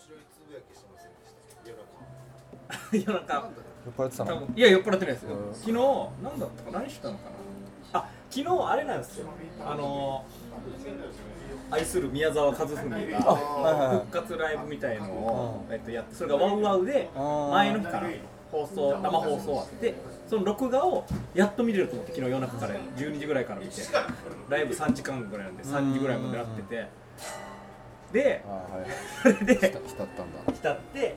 白いつぶやきしてませんでした夜中。夜中。酔っ払ってたの？多分。いや酔っ払ってないですよ。うん。昨日なんだったか何したのかな？あ昨日あれなんですよ。あの愛する宮沢和文が復活ライブみたいのを、えっと、やってそれがワウワウで前の日から放送生放送あってその録画をやっと見れると思って昨日夜中から12時ぐらいから見てライブ3時間ぐらいなんで3時ぐらいまでやっててであはい。そ れで浸浸ったんだ。浸って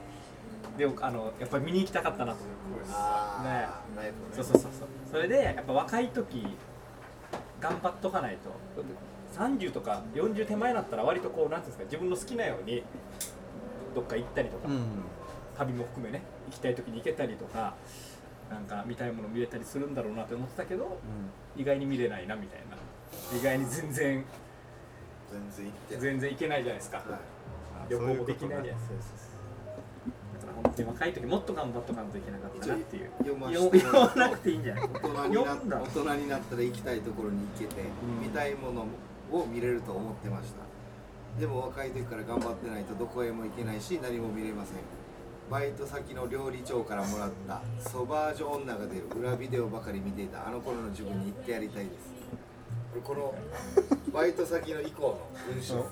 であのやっぱり見に行きたかったなとあーねライブね。そうそうそう。そうそれでやっぱ若い時頑張っとかないと。30とか40手前になったら割とこうなんていうんですか自分の好きなようにどっか行ったりとか、うん旅も含めね行きたい時に行けたりとかなんか見たいもの見れたりするんだろうなって思ってたけど意外に見れないなみたいな。意外に全然全然行って全然行けないじゃないですか、はい。旅行もできないじゃないですか。だから本当に若い時もっと頑張っとかんといけなかったなっていう。読まなくていいんじゃない？大人にな読んだ。大人になったら行きたいところに行けて、ん。見たいものを見れると思ってました。でも若い時から頑張ってないとどこへも行けないし何も見れません。バイト先の料理長からもらったソバージュ女が出る裏ビデオばかり見ていたあの頃の自分に言ってやりたいですこのバイト先の以降の文章。うん。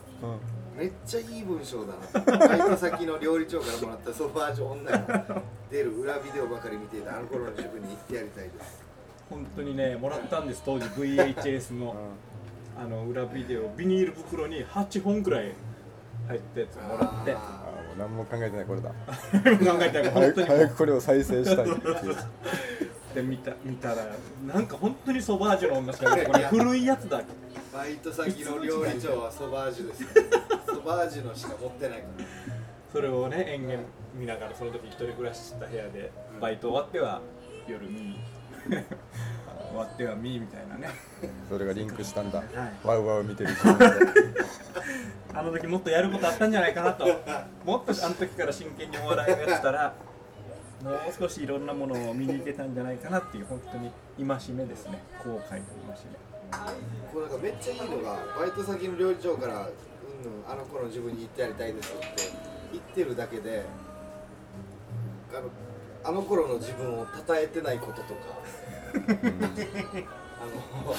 めっちゃいい文章だな。バイト先の料理長からもらったソバージュ女が出る裏ビデオばかり見ていたあの頃の自分に言ってやりたいです。本当にねもらったんです当時 VHS のあの裏ビデオビニール袋に8本ぐらい入ったやつをもらって。ああーもう何も考えてないこれだ。考えたら本早く当に早くこれを再生したいっていうで見た見たらなんか本当にソバージュの女しかいないこれ古いやつだーバイト先の料理長はソバージュですソバージュのしか持ってないからそれをね延々見ながらその時一人暮らしした部屋でバイト終わっては夜見終わっては見みたいなね。それがリンクしたんだ。はい。ワウワウ見てる あの時もっとやることあったんじゃないかなと。もっとあの時から真剣にお笑いをやってたらもう少しいろんなものを見に行けたんじゃないかなっていう本当に戒めですね。後悔の戒これなんかめっちゃいいのがバイト先の料理長から「うんうんあの頃の自分に言ってやりたいです」って言ってるだけであのあの頃の自分を称えてないこととか。あの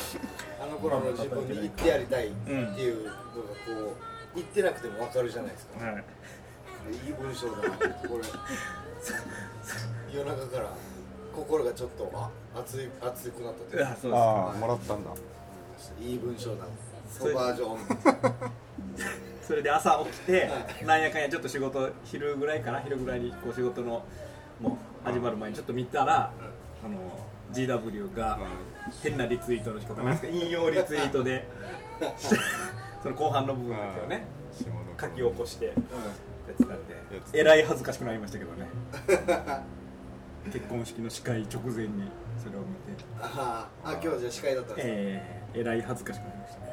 あの頃の自分に言ってやりたいっていうのがこう言ってなくても分かるじゃないですか、めはい。いい文章だなこれ 夜中から心がちょっとあ熱い熱くなったという。かあそうですああもらったんだ。いい文章だ。ソバージョン。それで朝起きてはなんやかんやちょっと仕事昼ぐらいかな昼ぐらいにこう仕事のもう始まる前にちょっと見たらあの GW が変なリツイートの仕方なんですか。引用リツイートで その後半の部分だけをね。書き起こしてやってたんでえらい恥ずかしくなりましたけどね。結婚式の司会直前にそれを見て。あああ今日じゃあ司会だったんですか、えー、えらい恥ずかしくなりましたね。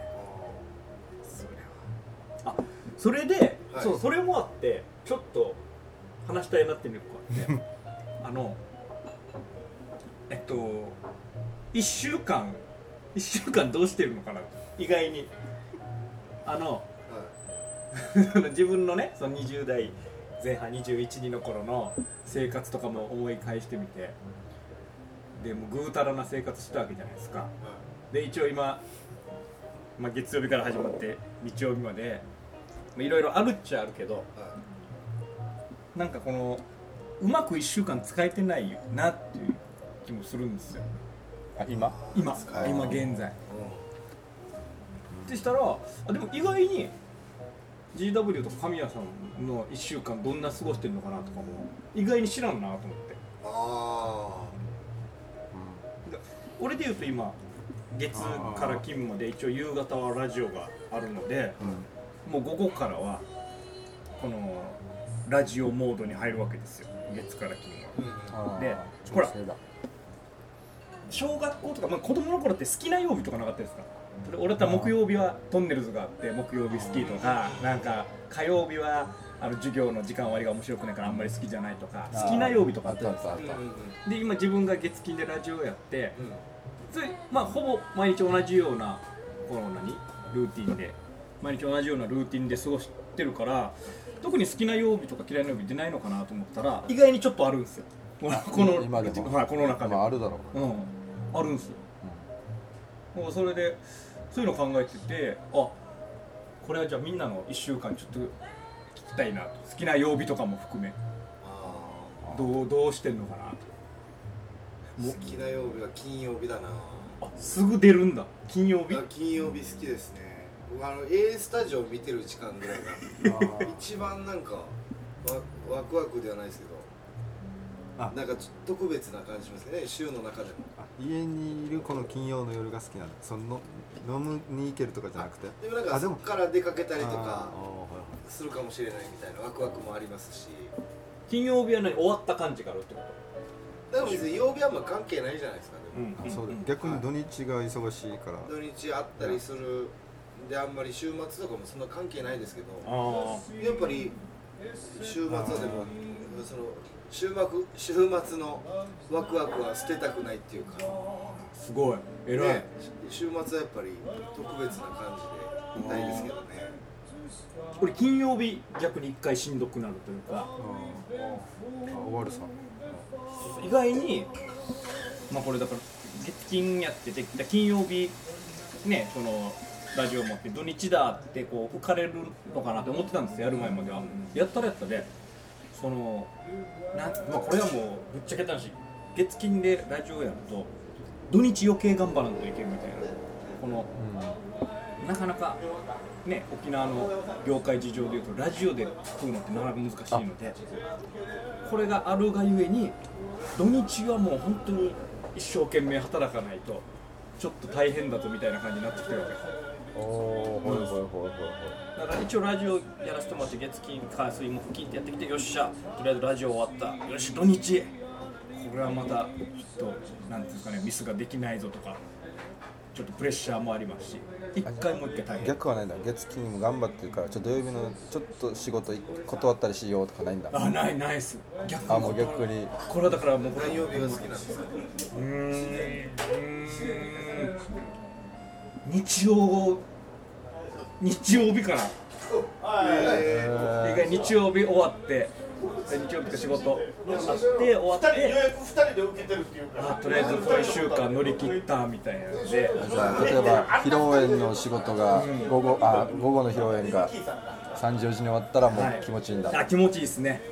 それは。あそれで、はい。そうそれもあってちょっと話したいなっていうのがあって。あのえっと1週間1週間どうしてるのかな？意外に。あのは 自分のねその20代前半212の頃の生活とかも思い返してみて。でもうぐうたらな生活したわけじゃないですか。で一応今、まあ、月曜日から始まって日曜日までまあいろいろあるっちゃあるけどなんかこのうまく1週間使えてないなっていう気もするんですよ。あ今？今今現在。いってしたらあでも意外に GW とか神谷さんの1週間どんな過ごしてるのかなとかも意外に知らんなと思って。あ俺で言うと今月から金まで一応夕方はラジオがあるのでもう午後からはこのラジオモードに入るわけですよ。月から金は。でほら小学校とか、まあ、子供の頃って好きな曜日とかなかったですか俺だったら木曜日はトンネルズがあって木曜日好きとかなんか火曜日はあの授業の時間割が面白くないからあんまり好きじゃないとか好きな曜日とかあったんですよ。で今自分が月金でラジオやってまあほぼ毎日同じようなこの何ルーティンで毎日同じようなルーティンで過ごしてるから特に好きな曜日とか嫌いな曜日出ないのかなと思ったら意外にちょっとあるんですよ。この今でも。はい、この中で。まああるだろううん。あるんですよ、もうそれでそういうの考えててあこれはじゃあみんなの1週間ちょっと聞きたいなと。好きな曜日とかも含め。あどうどうしてんのかな。とー好きな曜日は金曜日だな。あすぐ出るんだ。金曜日？あ金曜日好きですね。僕あの A スタジオ見てる時間ぐらいが一番なんかわワクワクではないですけど。あ。なんか特別な感じしますね。週の中でも。あ家にいるこの金曜の夜が好きなんだ。その飲むに行けるとかじゃなくて？でもなんかそこから出かけたりとかあするかもしれないみたいなワクワクもありますし。金曜日は何？終わった感じがあるってこでも別に曜日はあんま関係ないじゃないですかと、でも。ーはいはいそうだ逆に土日が忙しいから。土日あったりするであんまり週末とかもそんな関係ないですけどあやっぱり週末はでもその週末週末のワクワクは捨てたくないっていうか、あすごい。偉い、ね、週末はやっぱり特別な感じでいたいですけどね。これ金曜日逆に一回しんどくなるというか。あー。あ終わるさ。意外にまあこれだから月金やってて金曜日ねそのラジオ持って土日だってこう浮かれるのかなって思ってたんですよやる前までは。やったらやったで。そのなん、まあ、これはもうぶっちゃけた話。月金でラジオやると土日余計頑張らんといけんみたいなこのなかなかね沖縄の業界事情でいうとラジオで食うのってなかなか難しいのでこれがあるがゆえに土日はもう本当に一生懸命働かないとちょっと大変だとみたいな感じになってきてるわけ。ですおおほいほいほいほいほい。だから一応ラジオやらせてもらって月金火水木金ってやってきてよっしゃとりあえずラジオ終わった。よし土日これはまたちょっとなんていうんですかねミスができないぞとかちょっとプレッシャーもありますし一回もう一回大変。逆はないんだ。月金も頑張ってるからちょっと土曜日のちょっと仕事断ったりしようとかないんだ。あないないっす。逆にあもう逆に。これはだからもうこれ何曜日が好きなんですかうーん。うーん日曜日曜日かな。意外に日曜日終わって日曜日か仕事あって終わってあとりあえずこの1週間乗り切ったみたいなのでじゃあ例えば披露宴の仕事が午後あ午後の披露宴が3時4時に終わったらもう気持ちいいんだ、あ気持ちいいですね。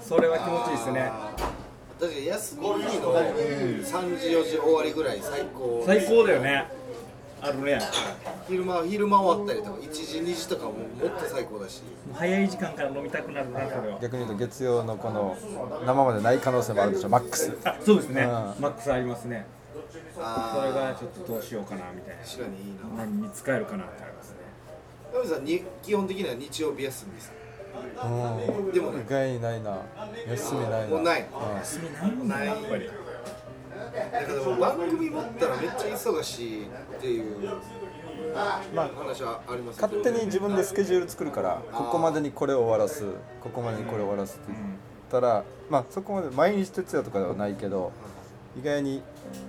それは気持ちいいですね。確かに休みの3時4時終わりぐらい最高。最高だよね。あるね昼間昼間終わったりとか1時2時とかももっと最高だし。早い時間から飲みたくなるなそれは。逆に言うと月曜のこの生までない可能性もあるでしょマックス。あそうですね、うん。マックスありますね。それあがちょっとどうしようかなみたいな。あ確かにいいな。何に使えるかなってありますね。山口さんに基本的には日曜日休みですか？うん。でもね意外にないな。休みないな。もうない。うん。休みないんだやっぱり。なんかでも番組持ったらめっちゃ忙しいっていうまあ勝手に自分でスケジュール作るからここまでにこれを終わらすここまでにこれを終わらすって言ったら、まあそこまで毎日徹夜とかではないけど意外に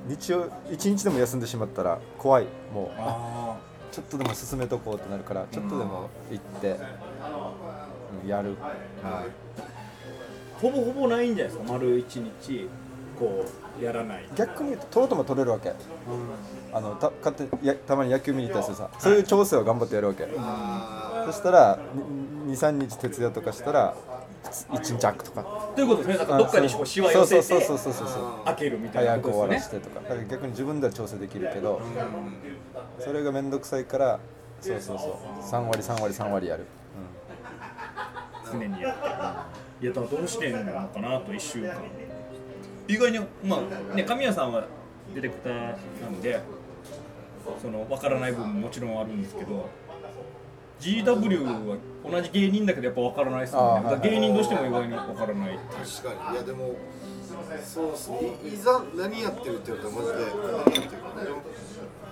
日曜一日でも休んでしまったら怖い。もうあちょっとでも進めとこうってなるからちょっとでも行って、うんやる。はい。ーほぼほぼないんじゃないですか？丸一日こうやらない。逆に言うと取ろうとも取れるわけ、あのた勝手にやたまに野球見に行ったりするさそういう調整を頑張ってやるわけ、あそしたら23日徹夜とかしたら1日空くとか。ということですね。だからどっかにこう。しわ寄せてそうそうそうそうそうそう。開けるみたいな早く終わらことですね。せてとかだから逆に自分では調整できるけどそれが面倒くさいからそうそうそう。3割3割3割やる、常にやって。いやだからどうしてんのかなと1週間。意外にまあね神谷さんはディレクターなんでその分からない部分ももちろんあるんですけど GW は同じ芸人だけどやっぱ分からないですもんね。芸人としても意外に分からないー確かにいやでもそう。っすねいいざ何やってるって言うとマジで何やってるかなでも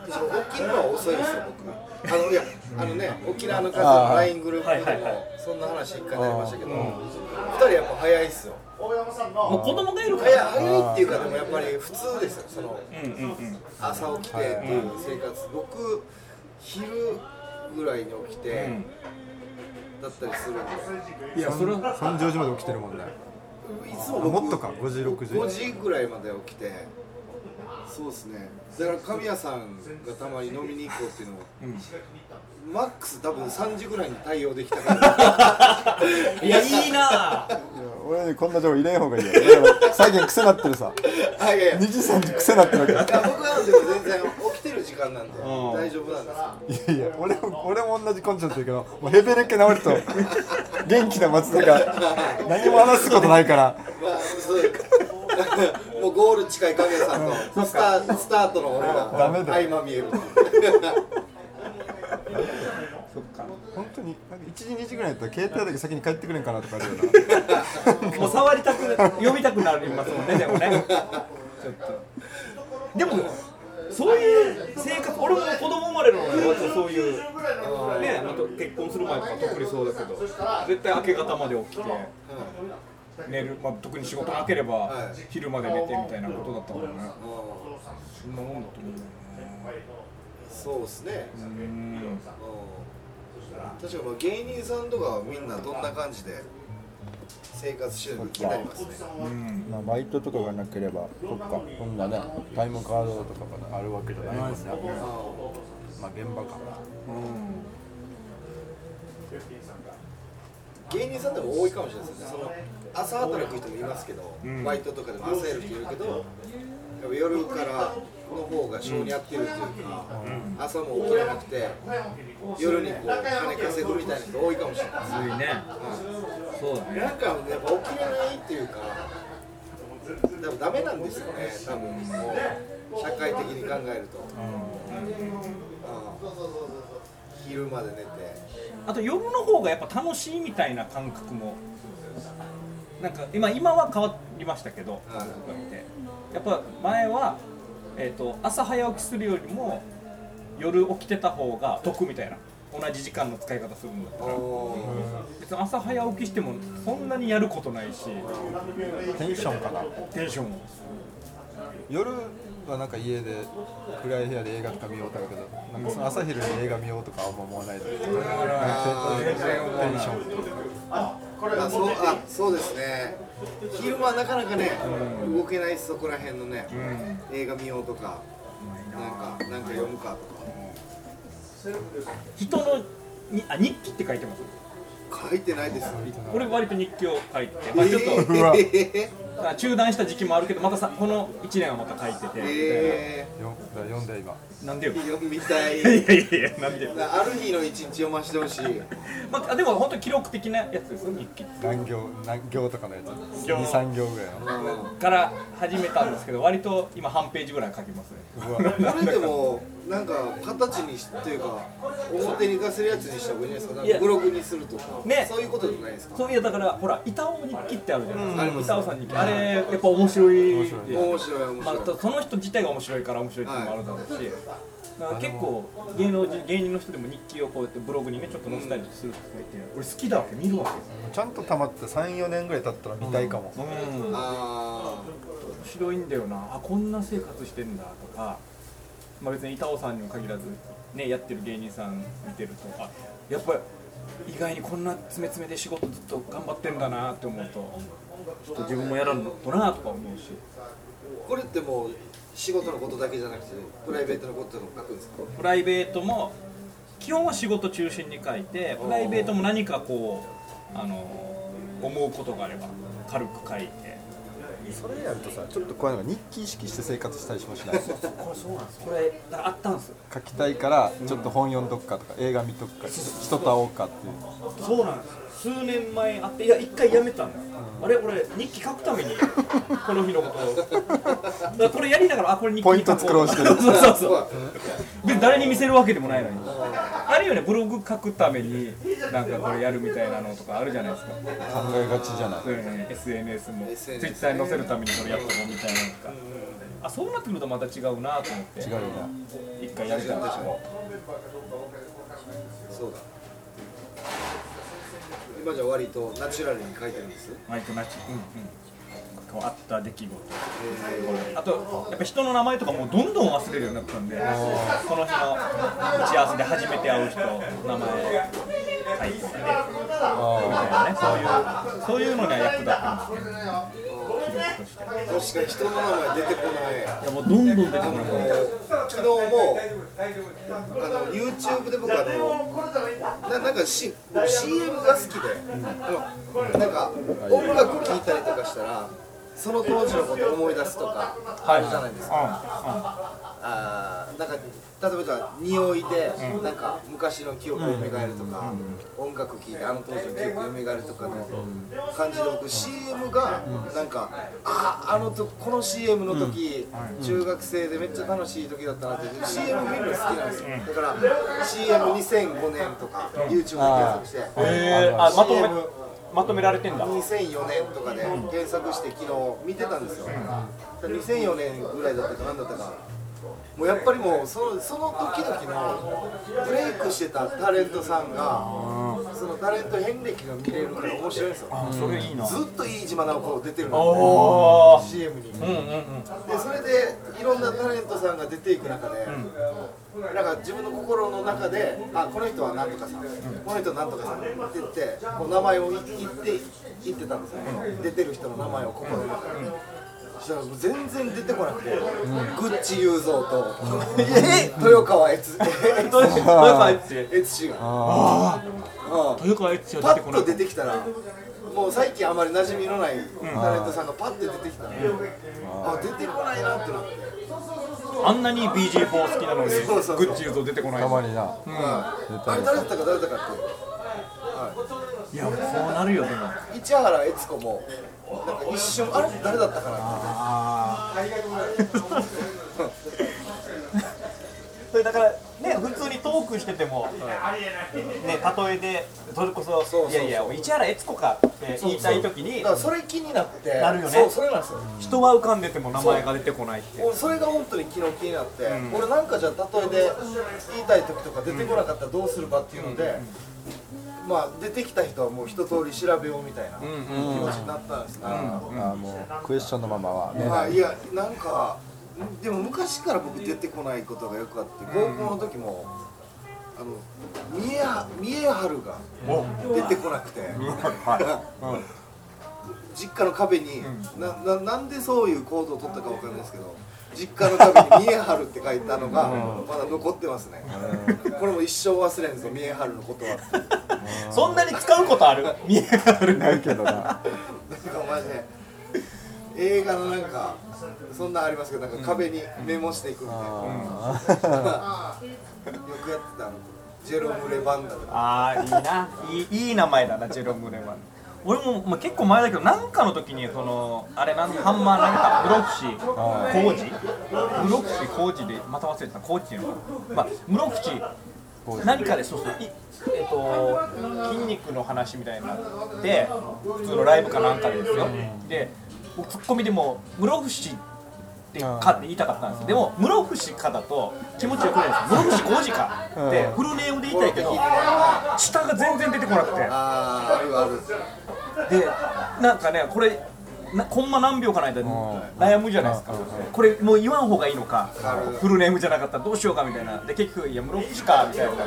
その起きるのは遅いんですよ僕 あのいやあのね沖縄の数の LINE グループでもそんな話一回なりましたけど二人やっぱ早いっすよもう子供がいるから。早いっていうかでもやっぱり普通ですよその。うんうんうん。朝起きてっていう生活僕昼ぐらいに起きて、うん。だったりするんで。いやそれは3時4時まで起きてるもんね。いつも僕もっとか5時6時。5時ぐらいまで起きてそうですね。だから神谷さんがたまに飲みに行こうっていうのをうん。マックス多分3時ぐらいに対応できたから。いやいいなや 俺にこんな情報入れん方がいいよ。最近癖なってるさ。あいやいや。2時3時癖なってるわけ。いや僕はでも全然起きてる時間なんでん。大丈夫なんですよ。いやいや俺も俺も同じコンチェントだけどもうヘベレケ治ると元気な松田が何も話すことないから。まあそう。もうゴール近い影さんとスタースタートの俺がダメだ相まみえる本当になんか1時2時ぐらいだったら携帯だけ先に帰ってくれんかなとかあるよな。もう触りたく呼びたくなりますもんねでもね。ちょっと。でもそういう生活俺も子供生まれるのに割とそういうねあと結婚する前とか特にそうだけど絶対明け方まで起きて寝る、まあ、特に仕事なければはい昼まで寝てみたいなことだったもんね。そんなもんだと思うよねそうですね。うん。うん確かまあ芸人さんとかはみんなどんな感じで生活してるのか気になりますね。うん。まあバイトとかがなければそっか。そんなねタイムカードとかがあるわけじゃないもんね。まあ現場か芸人さんでも多いかもしれないですね。その朝働く人もいますけど、ん。バイトとかでも朝やる人いるけどやっぱ夜からの方が性に合ってるっていうか、朝も起きれなくて夜にこう金稼ぐみたいな人多いかもしれない。ですうん。いいねそうだね。なんかやっぱ起きれないっていうか多分ダメなんですよね多分。もう社会的に考えると、うん。昼まで寝て。あと夜の方がやっぱ楽しいみたいな感覚もなんか今今は変わりましたけどはい。やっぱ前は、えー、と朝早起きするよりも夜起きてた方が得みたいな。同じ時間の使い方するんだったら。別に朝早起きしてもそんなにやることないし。テンションかな。テンション。も夜はなんか家で暗い部屋で映画とか見ようとかだけどなんかその朝昼に映画見ようとかあんま思わないでテンションあそうあそうですね。昼間なかなかね、動けないそこら辺のね、映画見ようとかなんかなんか読むかとか。人のにあ日記って書いてます？書いてないです。俺割と日記を書いてて、まあ、ちょっとえあ中断した時期もあるけどまたさこの1年はまた書いてて、ー、えよ読んで今。なんでよ。ー、読みたい。いやいやいやなんである日の一日読ませてほしい。まあ、でも本当に記録的なやつですよ日記。何行何行とかのやつ。行。23行ぐらいの。うん。から始めたんですけど割と今半ページぐらい書きますね。うわ。これでもなんか形にしっていうか表に出せるやつにした方がいいんじゃないですか？ブログにするとか、ね。そういうことじゃないですか？そういやだからほら板尾日記ってあるじゃないですか、うん。板尾さん日記あれやっぱ面白い。面白い。で面白い面まあ白い、、その人自体が面白いから面白いっていうのもあるだろうし、だから結構芸能人芸人の人でも日記をこうやってブログにねちょっと載せたりする人がいて俺好きだわけ見るわけ。ちゃんと溜まって34年ぐらい経ったら見たいかも、うん。あ面白いんだよな。あこんな生活してんだとか、まあ、別に板尾さんにも限らず、ね、やってる芸人さん見てるとあやっぱり意外にこんな詰め詰めで仕事ずっと頑張ってんだなって思うとちょっと自分もやらんのとなとか思うし。ーこれってもう仕事のことだけじゃなくてプライベートのことでも書くんですか？プライベートも基本は仕事中心に書いてプライベートも何かこうあの思うことがあれば軽く書いてそれやるとさちょっとこういうのが日記意識して生活したりしもしないこれそうなんですこれあったんですよ。書きたいからちょっと本読んどくかとか映画見とくか人と会おうかっていう。そうなんですよ。数年前あっていや一回やめたんだ、あれ俺日記書くためにこの日のことを。だこれやりながらあこれ日記ポイント作ろうしてる。そうそうそう。別に誰に見せるわけでもないのにあるよねブログ書くためになんかこれやるみたいなのとかあるじゃないですか。考えがちじゃない？そういうのね SNS も。SNS Twitter に載せるためにこれやっとこうみたいな。のとかあそうなってくるとまた違うなと思って。違うよね一回やめたんですけどそうだ。今じゃ割とナチュラルに書いてるんです。マイクなしうんうんこうあった出来事。あとやっぱ人の名前とかもうどんどん忘れるようになったんでこの日の打ち合わせで初めて会う人の名前。書いてみたいなねそういうそういうのには役立ったんですね記録として確かに人の名前出てこない。いやもうどんどん出てこなくなる昨日もあの YouTube で僕あのななんか、C、僕 CM が好きで、あのなんか音楽聴いたりとかしたらその当時のことを思い出すとかあるじゃないですか、あーなんか例えばじゃあ匂いでなんか昔の記憶を蘇るとか、音楽聴いてあの当時の記憶が蘇るとかの感じで僕 CM がなんかああのとこの CM の時、中学生でめっちゃ楽しい時だったなって CM 見るの好きなんですよ。だから CM2005 年とか YouTube で検索してえー、あまとめまとめられてんだ。2004年とかで検索して昨日見てたんですよ、2004年ぐらいだったか何だったか。もうやっぱりもうそのその時々のブレイクしてたタレントさんがそのタレント遍歴が見れるから面白いんですよ。それいいな。ずっと飯島直子出てるおのーで CM に。うんうんうん。でそれでいろんなタレントさんが出ていく中で、なんか自分の心の中であこの人はなんとかさん、この人はなんとかさんって言ってこう名前を言って言ってたんですよ、出てる人の名前を心の中で。そしたらもう全然出てこなくて、グッチ雄三と、え？豊川悦豊川悦。司が、うん。豊川悦司パッとは出て。こない出てきたらもう最近あまり馴染みのないタレントさんがパッて出てきたら、あ出てこないなってなって。あんなに BG4 好きなのにそうそうそう。グッチ言うと出てこない。たまにな。はい。あれ誰だったか誰だったかって、いやそうなるよでも。市原悦子もなんか一瞬あれ？誰だったかな？っ てそれだからね普通にトークしてても、ね例えでそれこそそうそういやいや市原悦子かって言いたい時にだからそれ気になってなるよね。そうそれなんですよ、人は浮かんでても名前が出てこないって俺それが本当に昨日気になって、俺なんかじゃあ例えで言いたい時とか出てこなかったらどうするかっていうので、まあ出てきた人はもう一通り調べようみたいな気持ちになったんですね、あもうクエスチョンのままはね。まあいやなんかでも昔から僕出てこないことがよくあって高校の時もあの三重は三重春が出てこなくて、実家の壁に、なななんでそういう行動を取ったかわかんないですけど実家の壁に「三重春」って書いたのがまだ残ってますね、これも一生忘れんぞ三重春のことはそんなに使うことある？見えがあるないけどな。なんかマジで。映画のなんかそんなんありますけどなんか壁にメモしていくみたいな、よくやってたあのジェロム・レバンダとか。ああいいな。いいいい名前だなジェロム・レバン俺も、まあ、結構前だけどなんかの時にそのあれなんハンマー投げた室伏浩二室伏浩二でまた忘れてたコーチっていうのか。な、まあ、室伏何かでそうそういえっと筋肉の話みたいになって普通のライブかなんかでですよ、で僕ツッコミでも室伏ってかって言いたかったんですよ。でも室伏かだと気持ちよくないです室伏浩二かってフルネームで言いたいけど下が全然出てこなくて。でなんかねこれなコンマ何秒かの間に悩むじゃないですか。これもう言わん方がいいのかフルネームじゃなかったらどうしようかみたいな。で結局いや室伏かみたいにな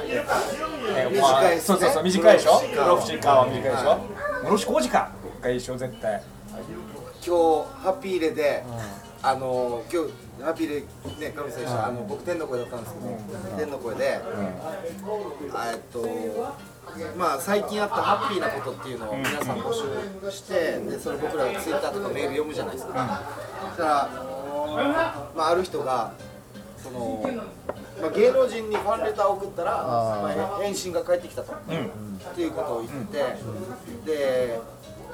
そうそうそう短いでしょ？室伏か。は短いでしょ？室伏浩二か。がいいでしょ絶対。今日ハッピーレで、あの今日ハッピーレね上選手、あの僕天の声だったんですけど、天の声で、あえっとまあ最近あったハッピーなことっていうのを皆さん募集してでそれ僕らがツイッターとかメール読むじゃないですか、そしたら、まあ、ある人がその、まあ、芸能人にファンレターを送ったらまあ、返信が返ってきたと、っていうことを言って、で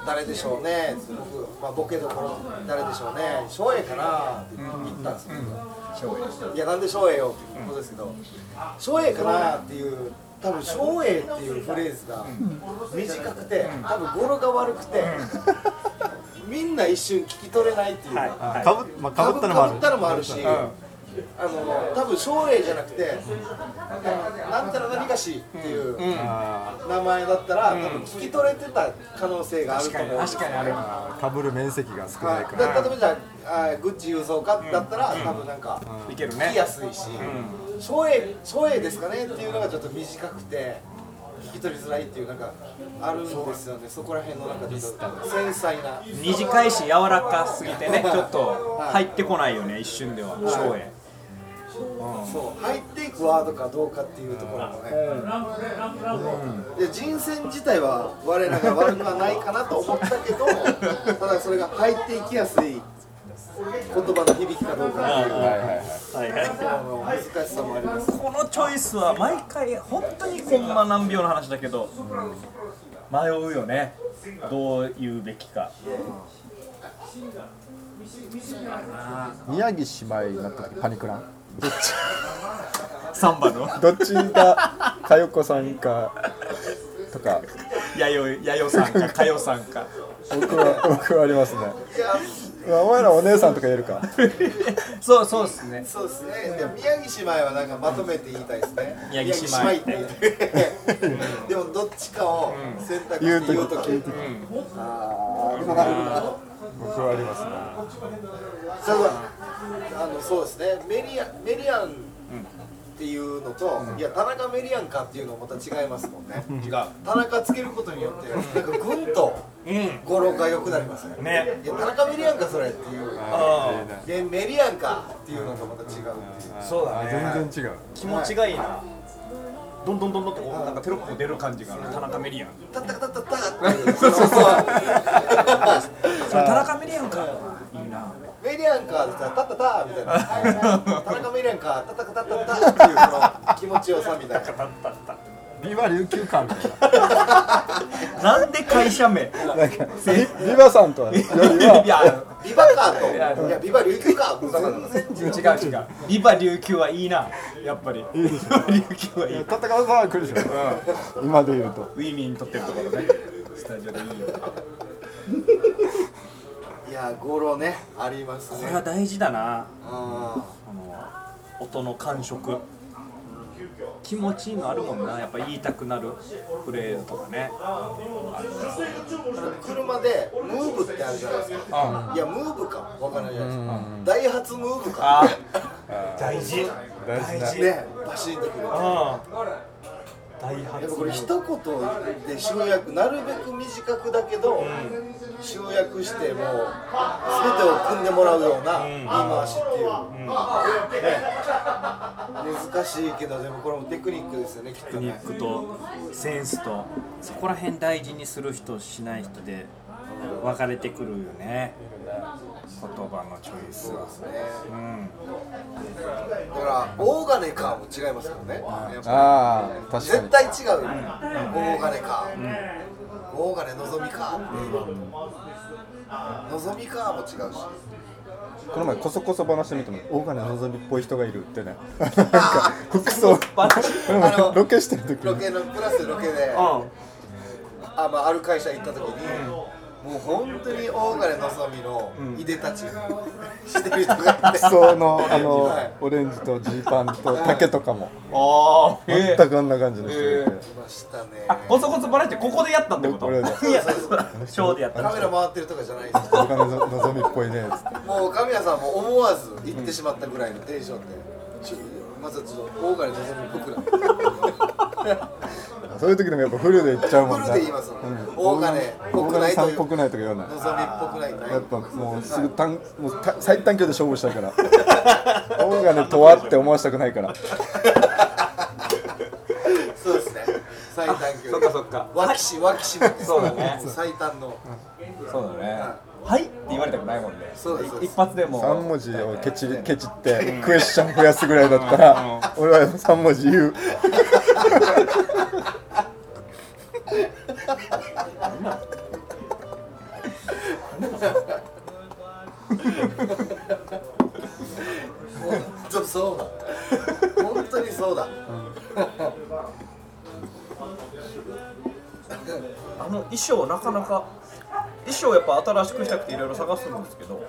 誰でしょうね。僕、まあ、ボケどころ誰でしょうね。翔英かな。って言ったんですよ、いやなんで翔英よっていうことですけど。翔英かなっていう多分翔英っていうフレーズが短くて多分語呂が悪くてみんな一瞬聞き取れないっていう。か、かぶ,、まあ、かぶったのもある。かぶったのもあるし、あの多分奨励じゃなくてなんたら何かしっていう名前だったら、多分聞き取れてた可能性があると思う確かにある。かぶる面積が少はないいから。だ例えばじゃああグッチ郵送かだったら、多分なんか、いけるね聞きやすいし奨励奨励ですかねっていうのがちょっと短くて聞き取りづらいっていうなんかあるんですよね。そこら辺のなんかちょっと繊細な。短いし柔らかすぎてねちょっと入ってこないよね一瞬では。翔英そう入っていくワードかどうかっていうところもね、で人選自体は我ながら悪くはないかなと思ったけど ただそれが入っていきやすい言葉の響きかどうかっていう。はいはいはいはい。はいあの難しさもあります。このチョイスは毎回本当にコンマ何秒の話だけど迷うよね。どう言うべきか。宮城姉妹になった時パニクらんどっちサンバの。どっちが佳代子さんか。とか。やよやよさんか かよさんか。僕は僕はありますね。お前らお姉さんとか言えるか。そうそうですね。そうですね。でも宮城姉妹はなんかまとめて言いたいですね。宮城姉妹。って言って。でもどっちかを選択して言うときあーなるほど僕はありますねあのそうですね。メリアンメリアンっていうのと、いや田中メリアンかっていうのもまた違いますもんね、違う。田中つけることによってなんかぐんと語呂が良くなりますね。ね。いや田中メリアンかそれっていう。あでメリアンかっていうのとまた違うっていう。そうだね。全然違う。気持ちがいいな。どんどんどんどんってこうなんかテロップ出る感じがある田中メリアンタッタカタッタッタそうそうそう田中メリアンかメリアンかって言ったらタッタタみたいな。田中メリアンか。タッタカタッタッタっていうこの気持ちよさみたいなビバ琉球館みたいな。なんで会社名？なんかビビバさんとは。いやビバかと。いやビバ琉球か。違う違う。ビバ琉球はいいな。やっぱり。ビバ琉球はいい。戦うさは来るでしょ。今で言うと。ウィーミン撮ってるところね。スタジオでいいよいや語呂ねありますね。これは大事だな。ああの音の感触。気持ちいいのあるもんな。やっぱ言いたくなる。フレーズとかね。ー車でムーブってあるじゃないですか。いやムーブかわからないじゃないですか。ダイハツムーブかあ大事。大事なねバシンとくるやっぱこれ一言で集約なるべく短くだけど、集約してもう全てを組んでもらうような言い回しっていう、ね。難しいけどでもこれもテクニックですよねきっとテクニねックとセンスとそこら辺大事にする人しない人で分かれてくるよね言葉のチョイスは。うん。だから大金かも違いますからね。ああ確かに絶対違うよ、大金か、大金のぞみかってのぞみかも違うし。この前こそこそ話見ても大金のぞみっぽい人がいるってねなんかロケしてる時にロケのプラスロケで、あまあ、ある会社行った時に、もう本当に大金のぞみのいでたちしてる人がいて、服装のあのはい。オレンジとジーパンと丈とかも。ああ全くこんな感じの人がいましたね。あこそこそバラエティここでやったってこと？これで。いやショーでやった。カメラ回ってるとかじゃないです大金のぞみっぽいね。もう神谷さんも思わず言ってしまったぐらいのテンションで、ちょまずはちょっと大金のぞみっぽくなってそういう時でもやっぱフルで言っちゃうもんフねルで言いますもん、大金っぽく大金さないという。んっぽくないとか言わな。いのぞみっぽくないとやっぱもうすぐ短もうた最短距離で勝負したいから。大金とはって思わせたくないから。そうですね。最短距離。そっかそっか。脇し脇しも。ねそうだね。最短の。そうだね。はいって言われたくないもんね。そうですそうです一発でも3文字をケチりケチってクエスチョン増やすぐらいだったら俺は3文字言う本当そうだ。本当にそうだ、あの衣装なかなか衣装やっぱ新しくしたくていろいろ探すんですけど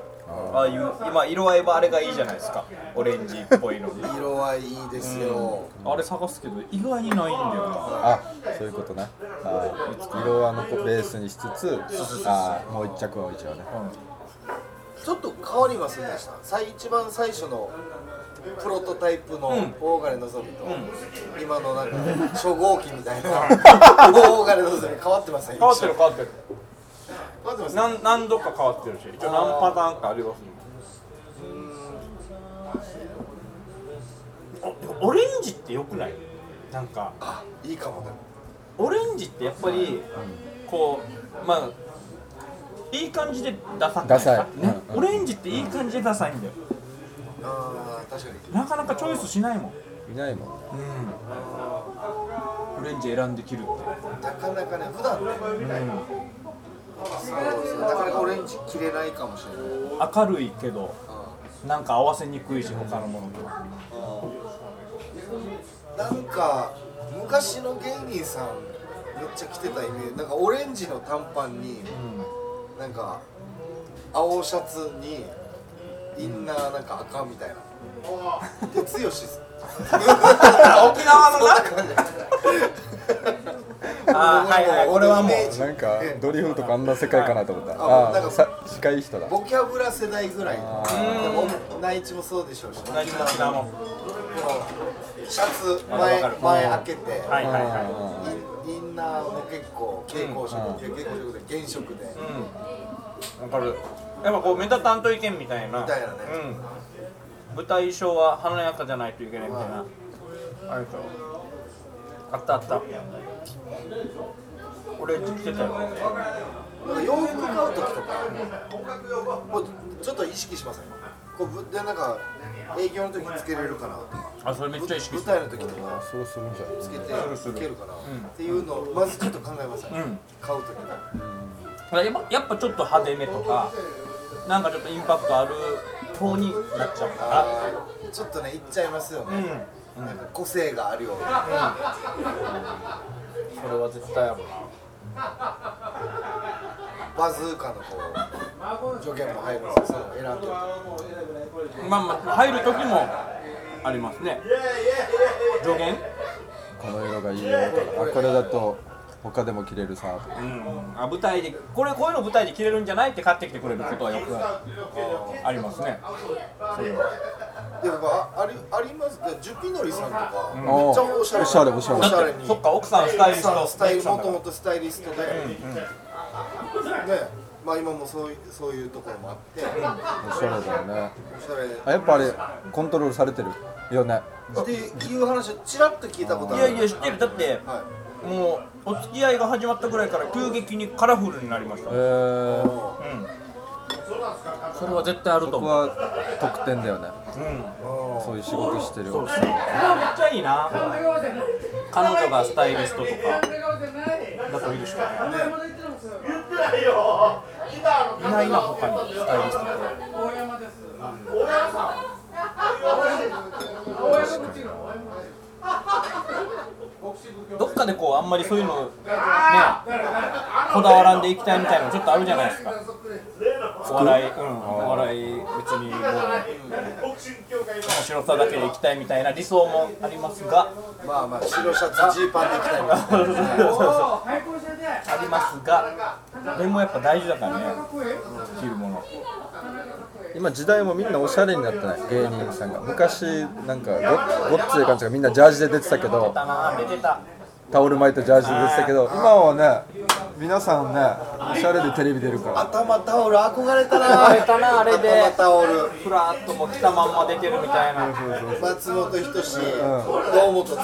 ああいう今色合いはあれがいいじゃないですか。オレンジっぽいの。色合いいいですよ、あれ探すけど意外にないんだよな。あそういうことねあ色はのこベースにしつつあもう一着は置いちゃうね。ちょっと変わりませんでした最一番最初のプロトタイプの大金のぞみと、今のなんか 初号機みたいな 大金のぞみ変わってません変わってる変わってる何何度か変わってるし一応何パターンかありますもん。おでもオレンジってよくない？なんか。あいいかもでも。オレンジってやっぱりこうまあいい感じでダサくない？ですかダサい。ね？うんうん。オレンジっていい感じでダサいんだよ。あー確かに。なかなかチョイスしないもん。いないもんオレンジ選んで着るって。なかなかね普段ね、そうですねなかなかオレンジ着れないかもしれない。明るいけどなんか合わせにくいし他のものとなんか昔の芸人さんめっちゃ着てたイメージなんかオレンジの短パンに、なんか青シャツにインナーなんか赤みたいな。で剛っす。沖縄のなあーはいはいこれはもうなんかドリフとかあんな世界かなと思った。あなんかああさ近い人だボキャブラ世代ぐらいでも内地もそうでしょうし。大事な沖縄もシャツ前前開けて、はいはいはい。インインナーも結構蛍光色、うん。蛍光色で原色で、わかる。やっぱこう目立たんといけんみたいな。みたいなね。うん、舞台衣装は華やかじゃないといけないみたいな、あれでしょ。あったあった俺着てたよなんか洋服買う時とか、もうちょっと意識しませんこうぶでなんか営業の時につけれるかなとかあそれめっちゃ意識舞台の時とかあそうするんじゃんつけてするつけるかな、っていうのをまずちょっと考えますよ、うん。買う時に。やっぱやっぱちょっと派手めとかなんかちょっとインパクトある方になっちゃうから。ちょっとねいっちゃいますよね、なんか個性があるような、それは絶対あるバズーカのこう助言も入るんですよ。選んでる。まあまあ入る時もありますね。助言。この色がいいよとかあこれだと他でも着れるさとか。うん。あ舞台でこれこういうの舞台で着れるんじゃないって買ってきてくれることはよく。ありますね。それはでもあありありますジュピノリさんとか、ん。めっちゃおしゃれ。おしゃれおしゃれ。おしゃれに。そっか奥さんスタイリスト。スタイルもともとスタイリストで、ね。まあ今もそういうそういうところもあって、おしゃれだよね。おしゃれ。あやっぱあれコントロールされてるよね。っていう話をちらっと聞いたことある。いやいや知ってる。だってはもうお付き合いが始まったぐらいから急激にカラフルになりました。えうん。ー、それは絶対あると思う。そこは得点だよね。うん。そういう仕事してるそれはめっちゃいいな。彼女がスタイリストとかだといいでしょうねいないな他に。スタイリスト。とか どっかでこうあんまりそういうのねこだわらんでいきたいみたいなのちょっとあるじゃないですか。お笑い、うん、お笑い別にもう面白さだけでいきたいみたいな理想もありますが。まあまあ白シャツジーパンで行きたいみたいな。ありますが。でもやっぱ大事だからね。着るもの今時代もみんなおしゃれになってない。芸人さんが。昔なんかごごっつい感じがみんなジャージで出てたけどタオル巻いたジャージで出てたけど今はね皆さんねおしゃれでテレビ出るから。頭タオル憧れたな。憧れたなあれで頭タオル。ふらっともう着たまんま出てるみたいな。松本人志、堂本剛。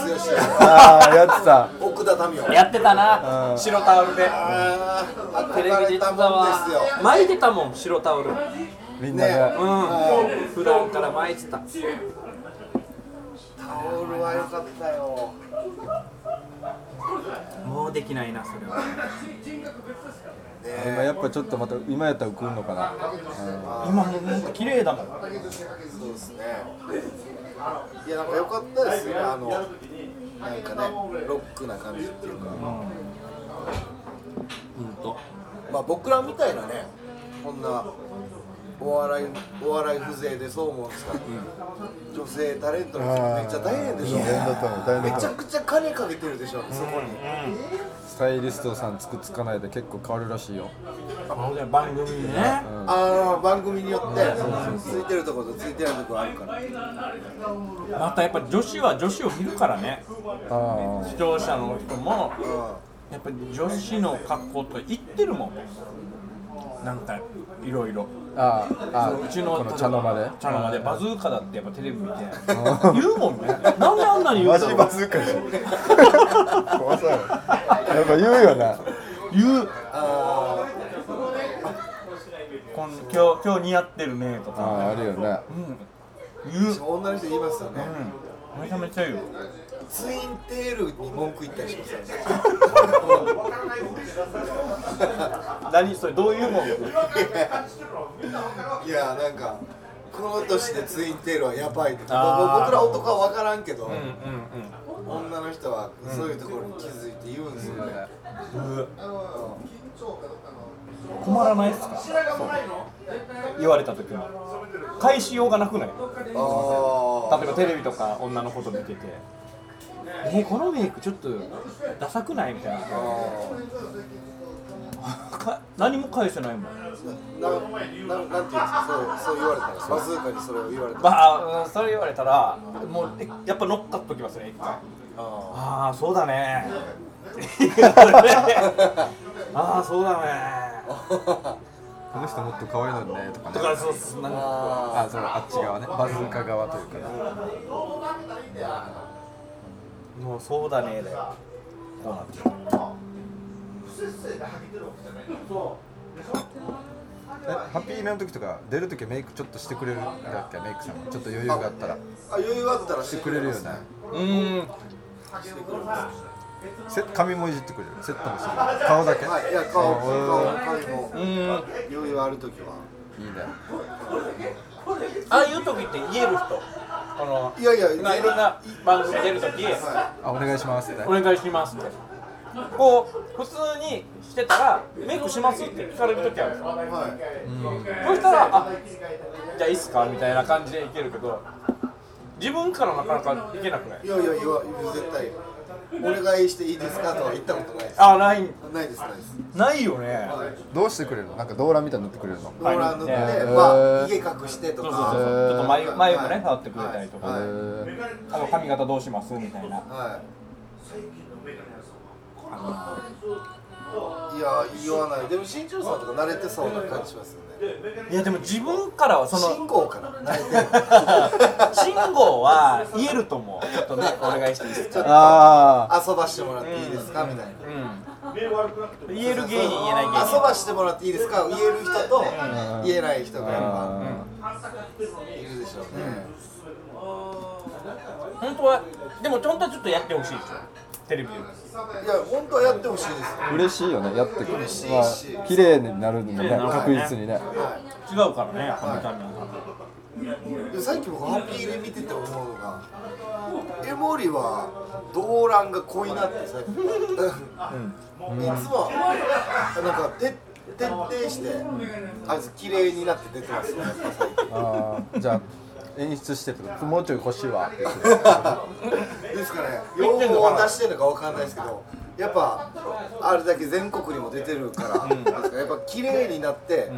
ああやってた。奥田民生。やってたな。うん。白タオルで。テレビ出てたわ。巻いてたもん白タオル。うんみんなね。普段から巻いてた。タオルは良かったよ。もうできないなそれは。今やっぱちょっとまた今やったら来るのかな、今もう綺麗だもん。そうですね。いやなんか良かったですね。あのなんかねロックな感じっていうか、まあ僕らみたいなねこんなお笑いお笑い風情でそう思うんですか？ら、女性タレントの人めっちゃ大変でしょ？大変だと思う。大めちゃくちゃ金かけてるでしょそこに、スタイリストさんつくつかないで結構変わるらしいよ、そうだよ番組にね。うん、ああ番組によって。ついてるところとついてないところあるから。またやっぱ女子は女子を見るからね。あ視聴者の人もうやっぱり女子の格好とか言ってるもんなんかいろいろ。ああうちの茶の間で？茶の間でバズーカだってやっぱテレビ見て。言うもんね。なんであんなに言うマのジバズーカし 怖そう。ややっぱ言うよな。言う。あこん今日今日似合ってるねとあか。ああるよね。うん。言う。ー女の人言いますよね、うん。めちゃめちゃ言うツインテールに文句言ったりしますよね何それどういうもんいやなんかこの年でツインテールはやばいって。僕ら男は分からんけど、うんうん。女の人はそういうところに気づいて言うんですよね、うんうん困らないっすか言われた時は返しようがなくないあ例えばテレビとか女のこと見てて「えこのメイクちょっとダサくない?」みたいな。か何も返せないもん。なななんていうんですかそうそう言われたらバズーカにそれを言われたら。まあうんそれ言われたらもうえやっぱ乗っかっときますね一回。あああそうだね。ああそうだね。この人もっと可愛いのにねとかね。とかそうっす。なんかああそうあっち側ね。バズーカ側というかねもうそうだねだよ。こうなってる。えハッピーメの時とか出る時メイクちょっとしてくれるんだっけ？メイクさんも。ちょっと余裕があったら。あ余裕あったらしてくれるよね。うーんせ髪もいじってくれる。セットもしてくれる顔だけ、はい。いや顔あ顔髪も。うーん。余裕ある時は。いいね。ああいう時って言える人このいやいやまあいろんな番組出る時はあお願いしますって。お願いしますって。こう普通にしてたらメイクしますって聞かれる時ある。んですよいはい。そしたらあじゃあいいっすかみたいな感じでいけるけど自分からなかなかいけなくない？いやいや言わ絶対 お願いしていいですかとは言ったことないです。あない。ないですないです。ないよね。はい。どうしてくれるの？なんか動乱みたいに塗ってくれるの？ローランドで、はいまあ、家隠してとか。そうそうそう。ちょっと眉眉もね触ってくれたりとか、はあの髪型どうします？みたいな。はい。いや言わない。でも新庄さんとか慣れてそうな感じしますよねいやでも自分からはその信号かな慣れてる。信号は言えると思う。ちょっとねお願いしていいですか？あ遊ばしてもらっていいですか？みたいな。うん。言える芸人言えない芸人。遊ばしてもらっていいですか？言える人とん。言えない人がいるでしょうね。本当はでも本当はちょっとやってほしいでしょテレビでいや本当はやってほしいです。ー嬉しいよね。やってくし綺麗になるのもね確実にね。は違うからねやっぱさっき僕ハッピーで見てて思うのがエモリは動乱が濃いなって最近 いつもなんかて徹底してあいつ綺麗になって出てますねやっぱ最近。じゃあ演出してる。ともうちょい欲しいわ。って言ってですかね要望を出してるのかわかんないですけどやっぱあれだけ全国にも出てるから、ですかやっぱ綺麗になって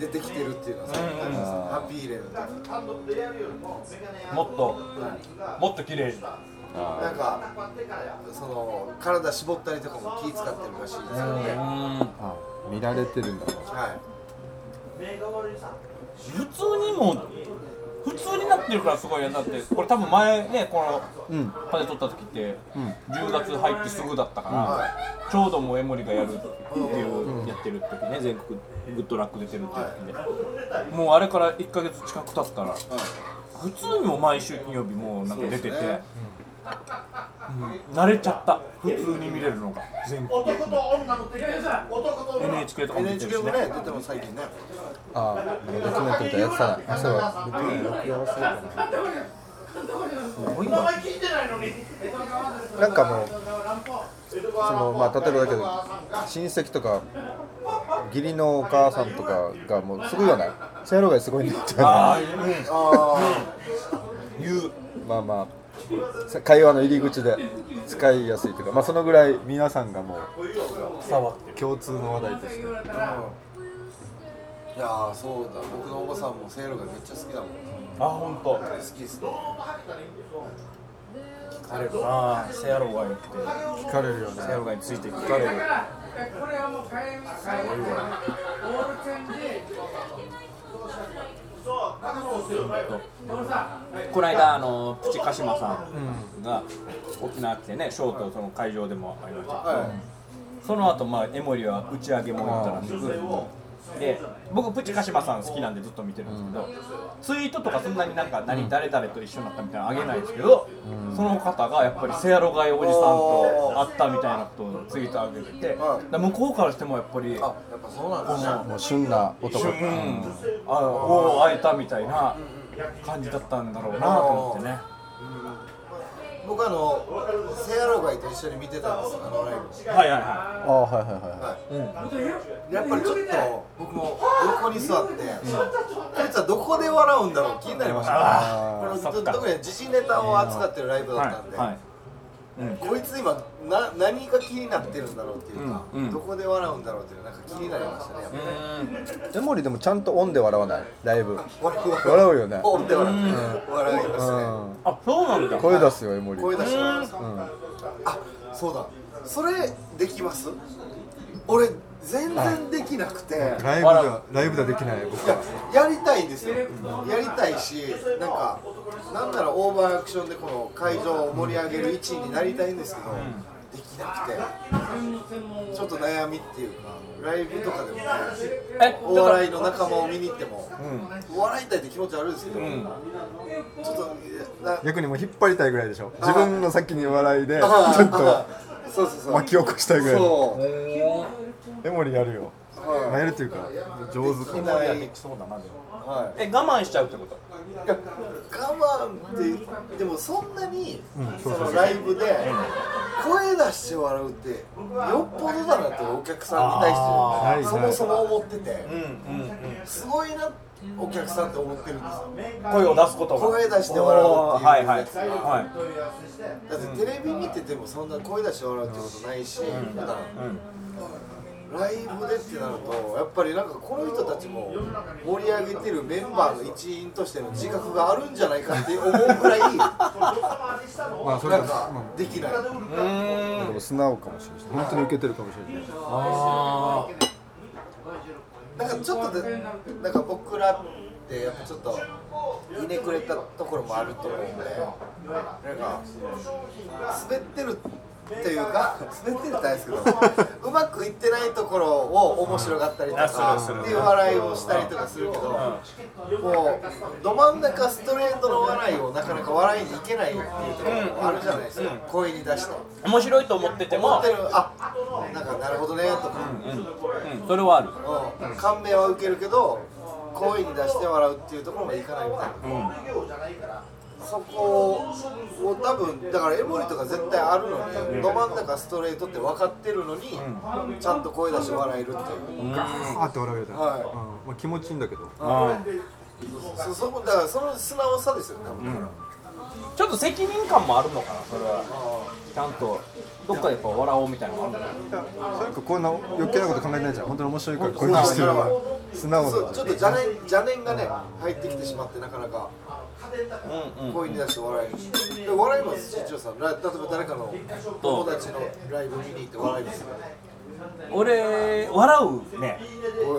出てきてるっていうのは最近ありますね、ハッピーレーのもっともっと綺麗に。あなんかその体絞ったりとかも気使ってるらしいですよね、見られてるんだ。はい。普通にも普通になってるからすごいやだってこれ多分前ねこのうん。パで撮った時ってうん。10月入ってすぐだったから、ちょうどもう江森がやるっていう、やってる時ね全国グッドラック出てるっていう時で、もうあれから1か月近く経ったら普通にもう毎週金曜日もうなんか出てて、そうん。慣れちゃった。普通に見れるのが全国 NHK とかも出てるしね。もね出ても最近ね。ああドキュメントみたいなやってたなあそう録音録画忘れたななんかもうそのまあ例えばだけど親戚とか義理のお母さんとかがもうすごいよね。せやろがいすごいんだって。ああ言う。まあまあ会話の入り口で使いやすいというかまあそのぐらい皆さんがもう共通の話題として。あいやーそうだ。僕のおばさんもせいろがめっちゃ好きだもん。あ本当。好きっすね。聞かれるな。セアロガイって。聞かれるよね。セアロガイについて聞かれる。この間あのプチカシマさんが沖縄来てねショートその会場でもありました。けど、はその後まあ江森は打ち上げも行ったらしくで僕プチカシマさん好きなんでずっと見てるんですけど、ツイートとかそんなになんか何誰々と一緒になったみたいなのあげないですけど、その方がやっぱりセアロガイおじさんと会ったみたいなことをツイート上げてて、向こうからしてもやっぱりあやっぱそうなんですねもう旬な男。うん、あおお会えたみたいな感じだったんだろうなと思ってね。僕あのセアロガイと一緒に見てたんですあのライブ。はいはいはああはいはいはやっぱりちょっと僕も横に座って、こいつはどこで笑うんだろう気になりました。あーこれそっか。特に時事ネタを扱ってるライブい。だったんで、はいはいこいつ今な何が気になってるんだろうっていうか、うんうん。どこで笑うんだろうっていうのなんか気になりましたねやっぱり、い江森でもちゃんとオンで笑わない？ライブ笑うよね。おって笑う、笑いますね、うん。あそうなんだ。声出すよ江森。声出しますうん。あそうだ。それできます？俺全然できなくて、ライブではライブではできない僕は。やりたいんですよ、やりたいし、なんか、なんならオーバーアクションでこの会場を盛り上げる一位になりたいんですけど、できなくて、ちょっと悩みっていうか、ライブとかでもね、えお笑いの仲間を見に行っても、笑いたいって気持ちあるんですけど、ちょっと、な逆にもう引っ張りたいぐらいでしょ。自分の先に笑いでちょあっと そうそうそう、巻き起こしたいぐらいの。そう、江森やるよ。はい。まあやるっていうか上手かも。できな。はい。え我慢しちゃうってこと？いや我慢ってでもそんなに、そのライブで声出して笑うってよっぽどだなってお客さんに対してそもそも思ってて。うんうんうん。すごいなお客さんって思ってるんですよ。声を出すことが。声出して笑うっていうはいはい。だってテレビ見ててもそんな声出して笑うってことないし、だからライブでってなるとやっぱりなんかこの人たちも盛り上げてるメンバーの一員としての自覚があるんじゃないかって思うぐらいまあそれなんかできない。でも素直かもしれない本当に受けてるかもしれないあなんかちょっとでなんか僕らってやっぱちょっとひねくれたところもあると思うんでなんか滑ってるっていうか 滑ってるってですけどうまくいってないところを面白がったりとかっていう笑いをしたりとかするけどこうど真ん中ストレートの笑いをなかなか笑いにいけないっていうところもあるじゃないですか声に出してあ。面白いと思ってても思っ。てるあなんかなるほどねとか。うん。それはある。うん。感銘は受けるけど声に出して笑うっていうところまでいかないみたいな、そこを多分だからエモリとか絶対あるのに、ど真ん中ストレートって分かってるのに、ちゃんと声出して笑えるっていう、ガーって笑えたはい。うん。まあ気持ちいいんだけど。あそそこだからその素直さですよね多分、ちょっと責任感もあるのかなそれは。ちゃんとどっかでやっぱ笑おうみたいなのがある。それかこんな余計なこと考えてないじゃん。本当に面白いからこういうのしてるわ素直そうだちょっと邪念邪念がね入ってきてしまってなかなかうん。うん。声に出して笑える。で笑います新庄さん。ら例えば誰かの友達のライブ見に行って笑いますよ俺笑うね。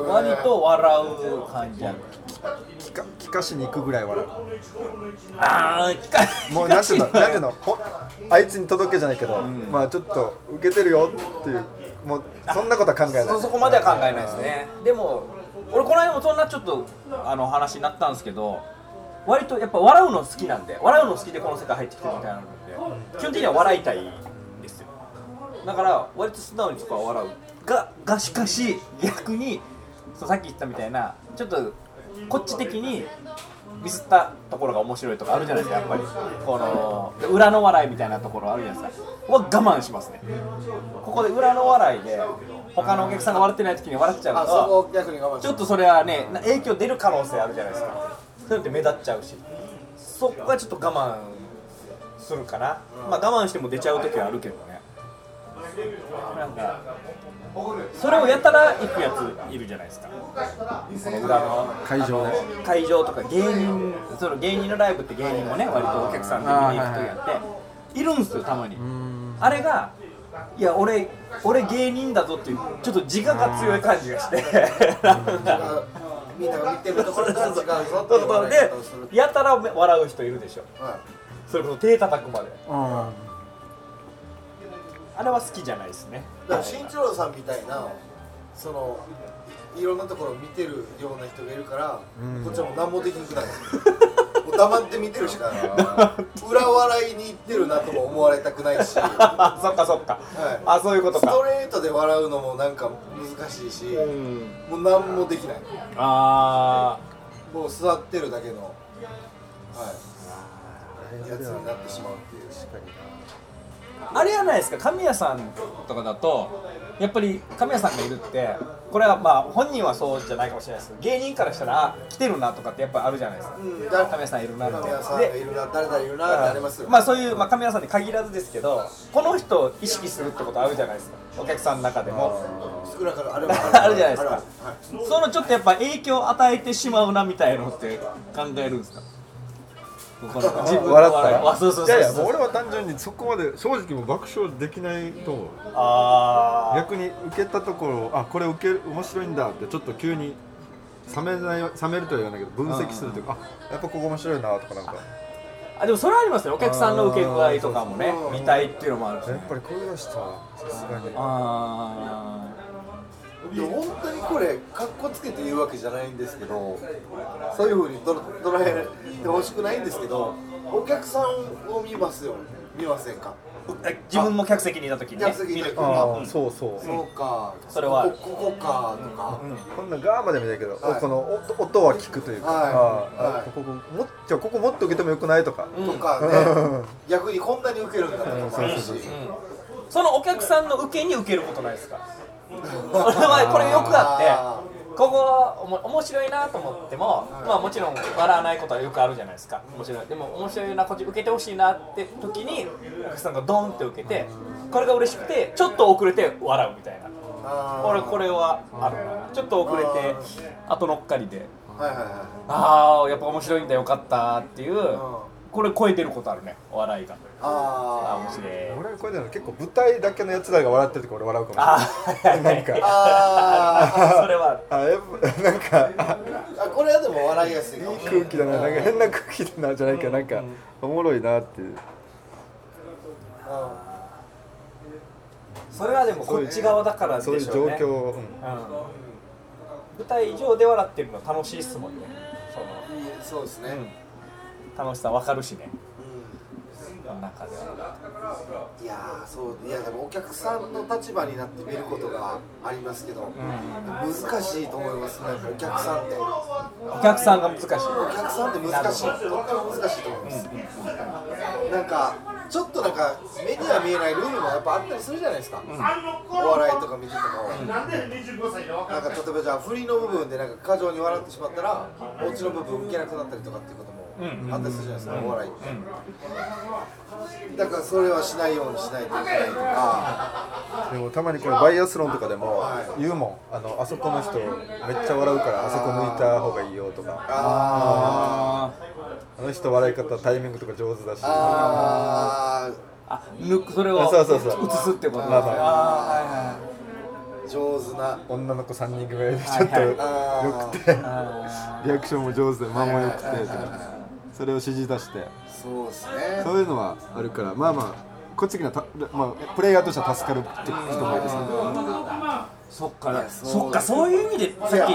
割と笑う感じある。聞か聞かしに行くぐらい笑う。ああ、聞かもうなんていうのなんていうのほあいつに届けじゃないけど、まあちょっと受けてるよっていうもうそんなことは考えない。そそこまでは考えないですね。でも俺この間もそんなちょっとあの話になったんですけど割とやっぱ笑うの好きなんで笑うの好きでこの世界入ってきてるみたいなので基本的には笑いたいだから割と素直にそこは笑う。ががしかし逆にそうさっき言ったみたいなちょっとこっち的にミスったところが面白いとかあるじゃないですかやっぱり。この裏の笑いみたいなところあるじゃないですか。は我慢しますね。ここで裏の笑いで他のお客さんが笑ってない時に笑っちゃうとこ逆に我慢ちょっとそれはねな影響出る可能性あるじゃないですか。そういうのって目立っちゃうし。そこはちょっと我慢するかな、まあ我慢しても出ちゃう時はあるけど。ねなんかそれをやったら行くやついるじゃないですか。この裏の会場ね会場とか芸人その芸人のライブって芸人もね割とお客さんで見に行く時やっているんですよたまに。あれがいや俺俺芸人だぞっていうちょっと自我が強い感じがして。なんかみんなが見てるところとは違うぞっでやたら笑う人いるでしょ。はそれこそ手叩くまで。うんあれは好きじゃないですね。いだから新一郎さんみたいなそのいろんなところを見てるような人がいるから、こっちはもう何もできなくなる。もう黙って見てるしかない。裏笑いに行ってるなとも思われたくないし、は あそっかそっか、い。あそういうことか。ストレートで笑うのもなんか難しいし、うん。もう何もできない。あもう座ってるだけの、はい、やつになってしまうっていう。ああれやないですか神谷さんとかだとやっぱり神谷さんがいるってこれはまあ本人はそうじゃないかもしれないですけど芸人からしたらあ来てるなとかってやっぱあるじゃないですか。うん神谷さんいるなって。神谷さんがいでるな誰々いるなってありますよ、まあそういう、まあ、神谷さんに限らずですけどこの人を意識するってことあるじゃないですか。お客さんの中でも。少なからあれはある。じゃないですか。はい。そのちょっとやっぱ影響を与えてしまうなみたいのって考えるんですか？この自分の笑ったら。あそうそうそうそう。いやいやもう俺は単純にそこまで正直もう爆笑できないと思う。あー。逆に受けたところあこれ受ける面白いんだってちょっと急に冷めない冷めるとは言わないけど分析するというかあやっぱここ面白いなとかなんか。あでもそれはありますよ。お客さんの受け具合とかもね。見たいっていうのもあるし、ね。やっ、ぱりこういう人はさすがに。あ本当にこれかっこつけて言うわけじゃないんですけどそういうふうに捉捉えてほしくないんですけどお客さんを見ますよ。見ませんか？ー自分も客席にいた時にね。客席にいた時見る。ああそうそう。そうか。それは。ここここかとか、こんなガーまで見ないけど、はい。この音音は聞くというか、はい。ここもっじゃあここもっと受けてもよくないとか、とかね。逆にこんなに受けるんだとかもあるし、そのお客さんの受けに受けることないですか？俺はこれよくあってここおも面白いなと思っても、まあもちろん笑わないことはよくあるじゃないですか。面白い。でも面白いなこっち受けてほしいなって時にお客さんがドンって受けてこれが嬉しくてちょっと遅れて笑うみたいな。俺これはあるな。ちょっと遅れて後乗っかりで。はいはいはいああやっぱ面白いんだよかったっていうこれ超えてることあるね。お笑いが。あああ面白い。俺はこれでも結構舞台だけのやつらが笑ってる時俺笑うかもあしれない。なんか。ーあそれはあやっぱなんか。あこれはでも笑いやすいい。い空気だな。なんか変な空気だなじゃないけどなんかおもろいなっていう。それはでもこっち側だからでしょうね。そういう状況を、うん。うん。舞台上で笑ってるの楽しいっすもんね。そうですね、楽しさわかるしね。う世の中では、んいやーそう。いやでもお客さんの立場になって見ることがありますけど、難しいと思いますね。お客さんって。お客さんが難しい。お客さんって難しい。とっても難しいと思います、なんかちょっとなんか目には見えないルールもやっぱあったりするじゃないですか、お笑いとか見てても、なんか例えばじゃあ振りの部分でなんか過剰に笑ってしまったらオチの部分受けなくなったりとかっていうこともあったりするじゃないですか、お笑いって、だからそれはしないようにしないといけないとか。でもたまにこれバイアスロンとかでもはい。言うもん。あのあそこの人めっちゃ笑うからあそこ抜いた方がいいよとか。ああの人笑い方タイミングとか上手だし。ー。ああ抜くそれをそうそうそう。映すってことまあまあ。上手な。女の子3人組でちょっとはいよあくて。ーはいはい。あリアクションも上手で間も良くて。とかそれを指示出して。そうですね。そういうのはあるから。まあまあこっち的にはた、まあ、プレイヤーとしては助かるって人もいるし。そっかそうそっかそういう意味でさっき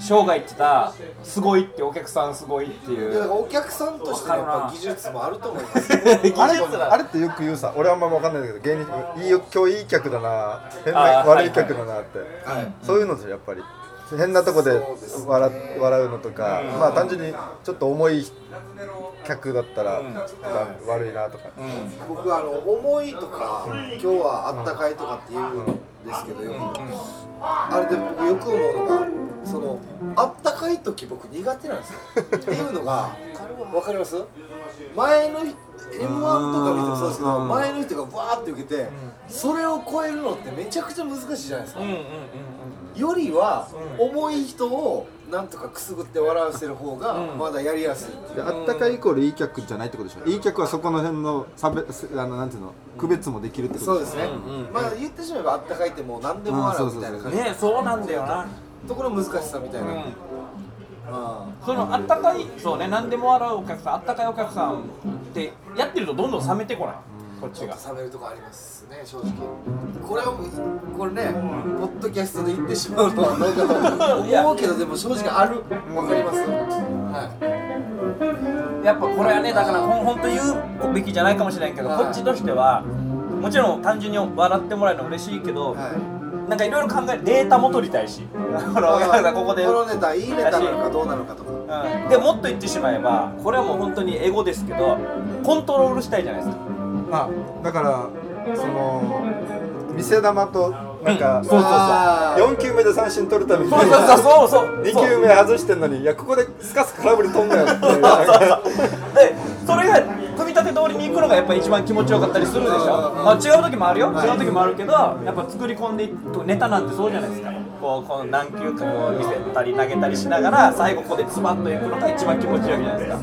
生涯言ってたすごいってお客さんすごいっていう。お客さんとしてのやっぱ技術もあると思います。技あれあれってよく言うさ俺はあんま分かんないんだけど芸人いいよ今日いい客だな変な悪い客だなって、はい。そういうのでやっぱり変なとこでそう笑笑うのとか、まあ単純にちょっと重い客だったら、悪いなとか、僕あの重いとか、今日はあったかいとかって言うんですけどよく、あれで僕よく思うのがそのあったかい時僕苦手なんですよ。っていうのがわかります？前の m 1とか見てもそうですけどうん。前の人がバーって受けてそれを超えるのってめちゃくちゃ難しいじゃないですか。うんうんよりは重い人をなんとかくすぐって笑わせる方がうん。まだやりやすい。であったかいイコールいい客じゃないってことでしょ？いい客はそこの辺の差別あのなんていうの？区別もできるってことそうですね。うんうんまあ言ってしまえばあったかいってもう何でも笑うみたいな感じ。ねそうなんだよな。ところ難しさみたいな、うん。あ。そのあったかいそうね何でも笑うお客さんあったかいお客さんってやってるとどんどん冷めてこないこっちが。冷めるとこありますね正直。これこれねポッドキャストで言ってしまうのはどうかと 思うけどでも正直ある。わかります。はい。やっぱこれはねだからほん本当言うべきじゃないかもしれないけど、はい。こっちとしてはもちろん単純に笑ってもらえるの嬉しいけど、はい。なんかいろいろ考えデータも取りたいし。こここでこのネタいいネタなのかどうなのかとか。うん。でもっと言ってしまえばこれはもう本当にエゴですけどコントロールしたいじゃないですかあだからその見せ玉となんか、うんそうそうそう。あー4球目で三振取るためにそうそうそうそうそう。2球目外してんのにいやここでスカスカ空振り飛んだよって でそれが組み立て通りに行くのがやっぱ一番気持ちよかったりするでしょ、まあ、違う時もあるよ、はい。違う時もあるけどやっぱ作り込んでいくネタなんてそうじゃないですか。こうこう何球かこう見せたり投げたりしながら最後ここでズバッといくのが一番気持ちいいじゃないですか。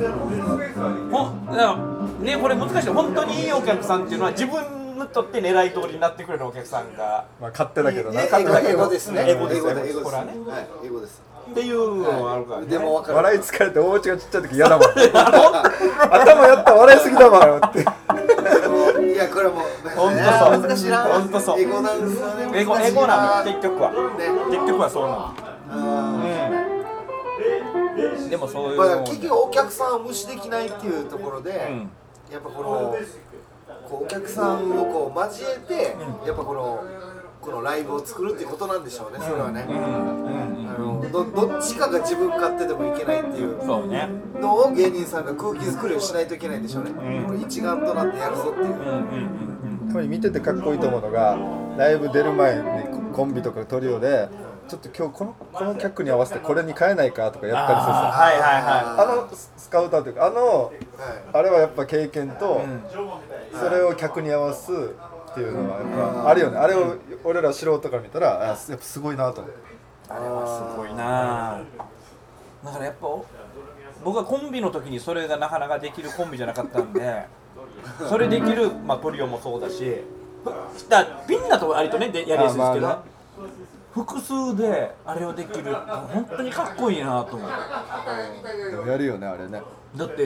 ほんだからねこれ難しい。本当にいいお客さんっていうのは自分にとって狙い通りになってくれるお客さんが。まあ勝手だけどな。エゴエゴですね。エゴですエゴですこれはねはいエゴですってい。うのがあるからね、でも分かる。笑い疲れて大内がちっちゃい時嫌だもん。頭やった笑いすぎだもん。っていやこれもほんとそう。難しいな。ほんとそう。エゴなんですよねエゴ難しいエゴなの結局は。ね。結局はそうなの。あうん。でもそういうーま結局お客さんを無視できないっていうところで、うんやっぱこのこうお客さんをこう交えて、やっぱこのこのライブを作るっていうことなんでしょうねそれはね、あのどどっちかが自分勝手でもいけないっていうそうね。のを芸人さんが空気作りをしないといけないんでしょうね、ん。これ一丸となってやるぞっていう、うん。うん。やっぱり見ててかっこいいと思うのがライブ出る前にココンビとかトリオでちょっと今日このこの客に合わせてこれに変えないかとかやったりするさはいはいはあのスカウターというかあのはいあれはやっぱ経験と、それを客に合わすっていうのはやっぱあるよね。あれを俺ら素人から見たらあやっぱすごいなと思ってあれはすごいな。だからやっぱお僕はコンビの時にそれがなかなかできるコンビじゃなかったんでそれできる、まあ、トリオもそうだしだピンだと割とねでやりやすいですけど、あまあ複数であれをできる本当にかっこいいなと思ってやるよねあれね。だって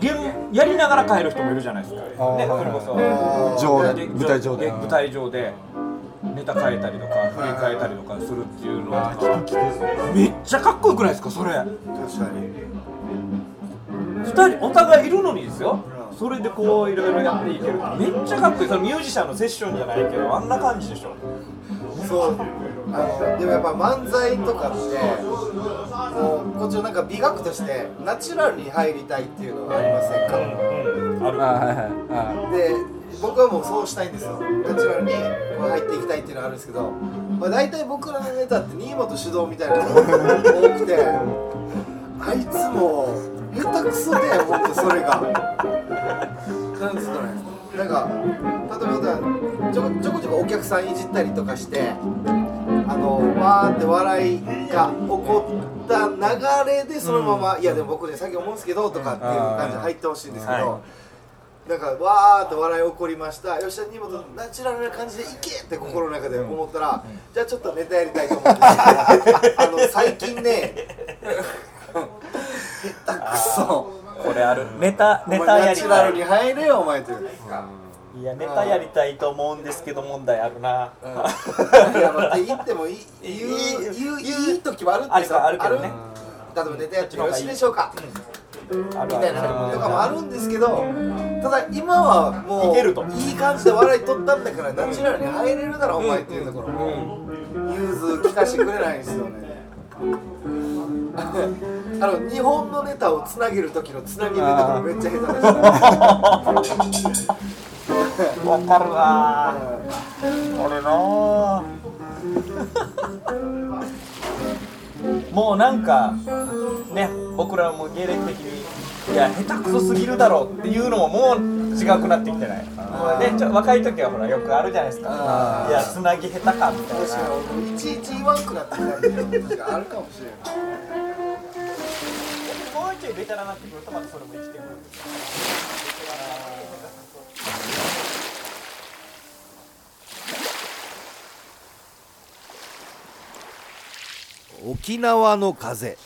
ゲームやりながら帰る人もいるじゃないですか、ね、それこそ。上で舞台上で。舞台上でネタ変えたりとか振り変えたりとかするっていうの。はめっちゃかっこよくないですかそれ。確かに。2人お互いいるのにですよ。それでこういろいろやっていけるめっちゃかっこいい。そのミュージシャンのセッションじゃないけどあんな感じでしょそう。あのでもやっぱ漫才とかってこうこっちのなんか美学としてナチュラルに入りたいっていうのがありませんか、ある。あはいはいあで僕はもうそうしたいんですよ。ナチュラルにこう入っていきたいっていうのがあるんですけど、まあ、大体僕らのネタって新本主導みたいなのが多くてあいつも下手くそで本当それが。なんですかねなんか例えばちょこちょこちょこお客さんいじったりとかしてあのわーって笑いが起こった流れでそのまま、いやでも僕ねさっき思うんですけどとかっていう感じで入ってほしいんですけど、はなんかわーって笑い起こりました。吉田荷物ナチュラルな感じでいけって心の中で思ったら、じゃあちょっとネタやりたいと思うんですけどあの最近ね 下手くそ。これある。ネタネタやナりたい。チュラルに入れよお前といういやネタやりたいと思うんですけど問題あるな。うん。いや言ってもいい。言う言ういい時もあるんですよあるかあるけどね。例えばネタやってよろしいでしょうか。あるみたいなとかもあるんですけどただ今はもういけると。いい感じで笑い取ったんだからナチュラルに入れるだろお前っていうところも。融通聞かしてくれないんですよね。あの日本のネタをつなげる時のつなぎネタとかめっちゃ下手でした わかるわ。俺なもうなんかね僕らも芸歴的にいや下手くそすぎるだろうっていうのももう違くなってきてない。でちょ若い時はほらよくあるじゃないですか。いやつなぎ下手かみたいな。確かに。いちいち言わんくなってきたんで確かにあるかもしれないもうちょいベテランになってくるとまたそれも生きてくるんですよ沖縄の風。